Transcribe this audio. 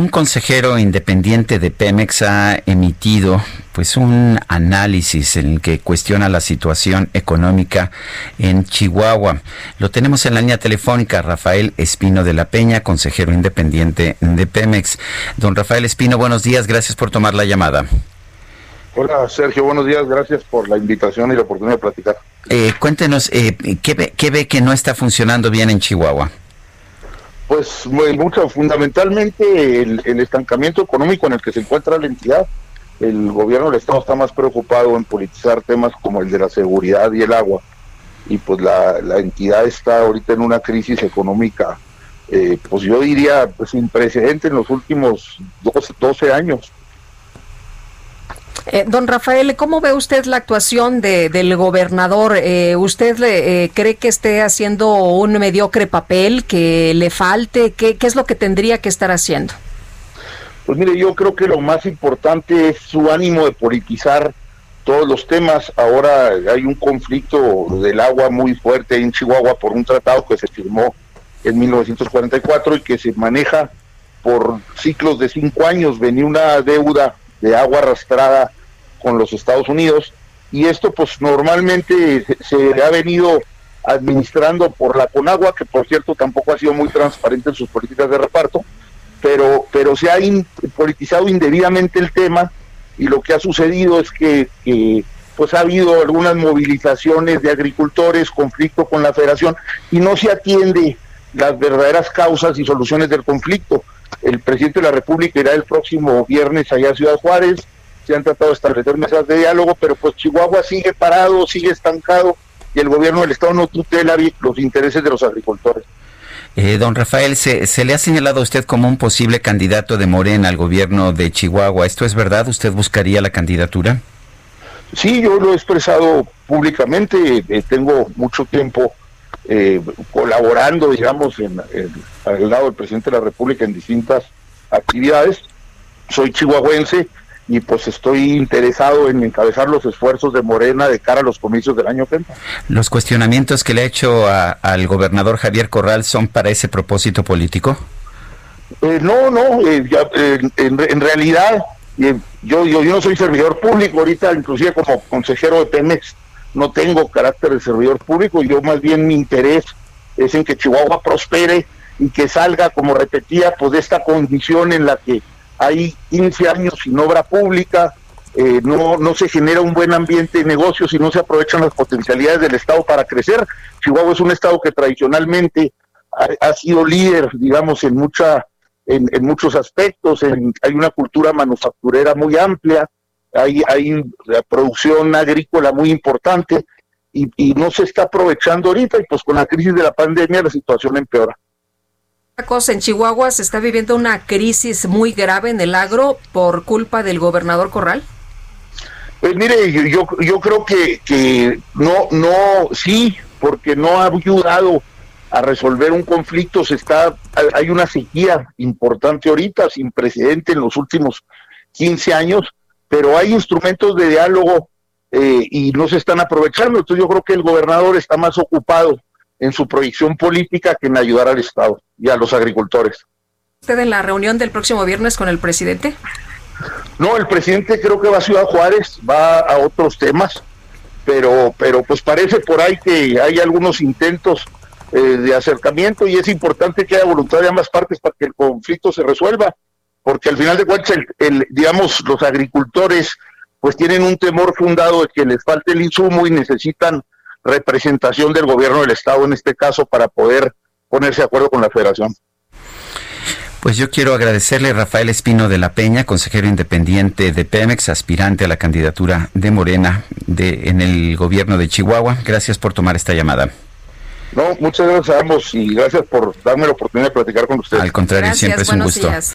Un consejero independiente de Pemex ha emitido pues un análisis en el que cuestiona la situación económica en Chihuahua. Lo tenemos en la línea telefónica Rafael Espino de la Peña, consejero independiente de Pemex. Don Rafael Espino, buenos días, gracias por tomar la llamada. Hola Sergio, buenos días, gracias por la invitación y la oportunidad de platicar. Eh, cuéntenos, eh, ¿qué, ve, ¿qué ve que no está funcionando bien en Chihuahua? Pues mucho, fundamentalmente el, estancamiento económico en el que se encuentra la entidad. El gobierno del Estado está más preocupado en politizar temas como el de la seguridad y el agua. Y pues la, la entidad está ahorita en una crisis económica, eh, pues yo diría, pues sin precedente en los últimos 12, 12 años. Eh, don Rafael, ¿cómo ve usted la actuación de, del gobernador? Eh, ¿Usted eh, cree que esté haciendo un mediocre papel, que le falte? ¿Qué, ¿Qué es lo que tendría que estar haciendo? Pues mire, yo creo que lo más importante es su ánimo de politizar todos los temas. Ahora hay un conflicto del agua muy fuerte en Chihuahua por un tratado que se firmó en 1944 y que se maneja por ciclos de cinco años. Venía una deuda de agua arrastrada con los Estados Unidos y esto pues normalmente se, ha venido administrando por la Conagua, que por cierto tampoco ha sido muy transparente en sus políticas de reparto, pero, pero se ha politizado indebidamente el tema y lo que ha sucedido es que, que pues ha habido algunas movilizaciones de agricultores, conflicto con la federación y no se atiende las verdaderas causas y soluciones del conflicto. El presidente de la República irá el próximo viernes allá a Ciudad Juárez, se han tratado de establecer mesas de diálogo, pero pues Chihuahua sigue parado, sigue estancado y el gobierno del Estado no tutela los intereses de los agricultores. Eh, don Rafael, se, se, le ha señalado a usted como un posible candidato de Morena al gobierno de Chihuahua. ¿Esto es verdad? ¿Usted buscaría la candidatura? Sí, yo lo he expresado públicamente. Eh, tengo mucho tiempo eh, colaborando, digamos, en, en, al lado del presidente de la República en distintas actividades. Soy chihuahuense y pues estoy interesado en encabezar los esfuerzos de Morena de cara a los comicios del año 30. ¿Los cuestionamientos que le ha hecho a, al gobernador Javier Corral son para ese propósito político? Eh, no, no, eh, ya, eh, en, en, realidad yo, yo, yo no soy servidor público, ahorita inclusive como consejero de Pemex no tengo carácter de servidor público, yo más bien mi interés es en que Chihuahua prospere y que salga, como repetía, pues de esta condición en la que hay 15 años sin obra pública, eh, no, no se genera un buen ambiente de negocios y no se aprovechan las potencialidades del Estado para crecer. Chihuahua es un Estado que tradicionalmente ha, sido líder, digamos, en, mucha, en, en muchos aspectos, en, hay una cultura manufacturera muy amplia, hay, hay producción agrícola muy importante y, y no se está aprovechando ahorita y pues con la crisis de la pandemia la situación empeora. Cosa, en Chihuahua se está viviendo una crisis muy grave en el agro por culpa del gobernador Corral. Pues mire, yo, yo creo que, que no, no, sí, porque no ha ayudado a resolver un conflicto, se está, hay una sequía importante ahorita, sin precedente en los últimos 15 años, pero hay instrumentos de diálogo eh, y no se están aprovechando. Entonces yo creo que el gobernador está más ocupado en su proyección política que en ayudar al Estado y a los agricultores. ¿Usted en la reunión del próximo viernes con el presidente? No, el presidente creo que va a Ciudad Juárez, va a otros temas, pero, pero pues parece por ahí que hay algunos intentos eh, de acercamiento y es importante que haya voluntad de ambas partes para que el conflicto se resuelva, porque al final de cuentas, el, el, digamos, los agricultores pues tienen un temor fundado de que les falte el insumo y necesitan representación del gobierno del estado en este caso para poder ponerse de acuerdo con la federación. Pues yo quiero agradecerle a Rafael Espino de la Peña, consejero independiente de Pemex, aspirante a la candidatura de Morena de, en el gobierno de Chihuahua. Gracias por tomar esta llamada. No, muchas gracias a ambos y gracias por darme la oportunidad de platicar con ustedes. Al contrario, Gracias, siempre es un gusto. días.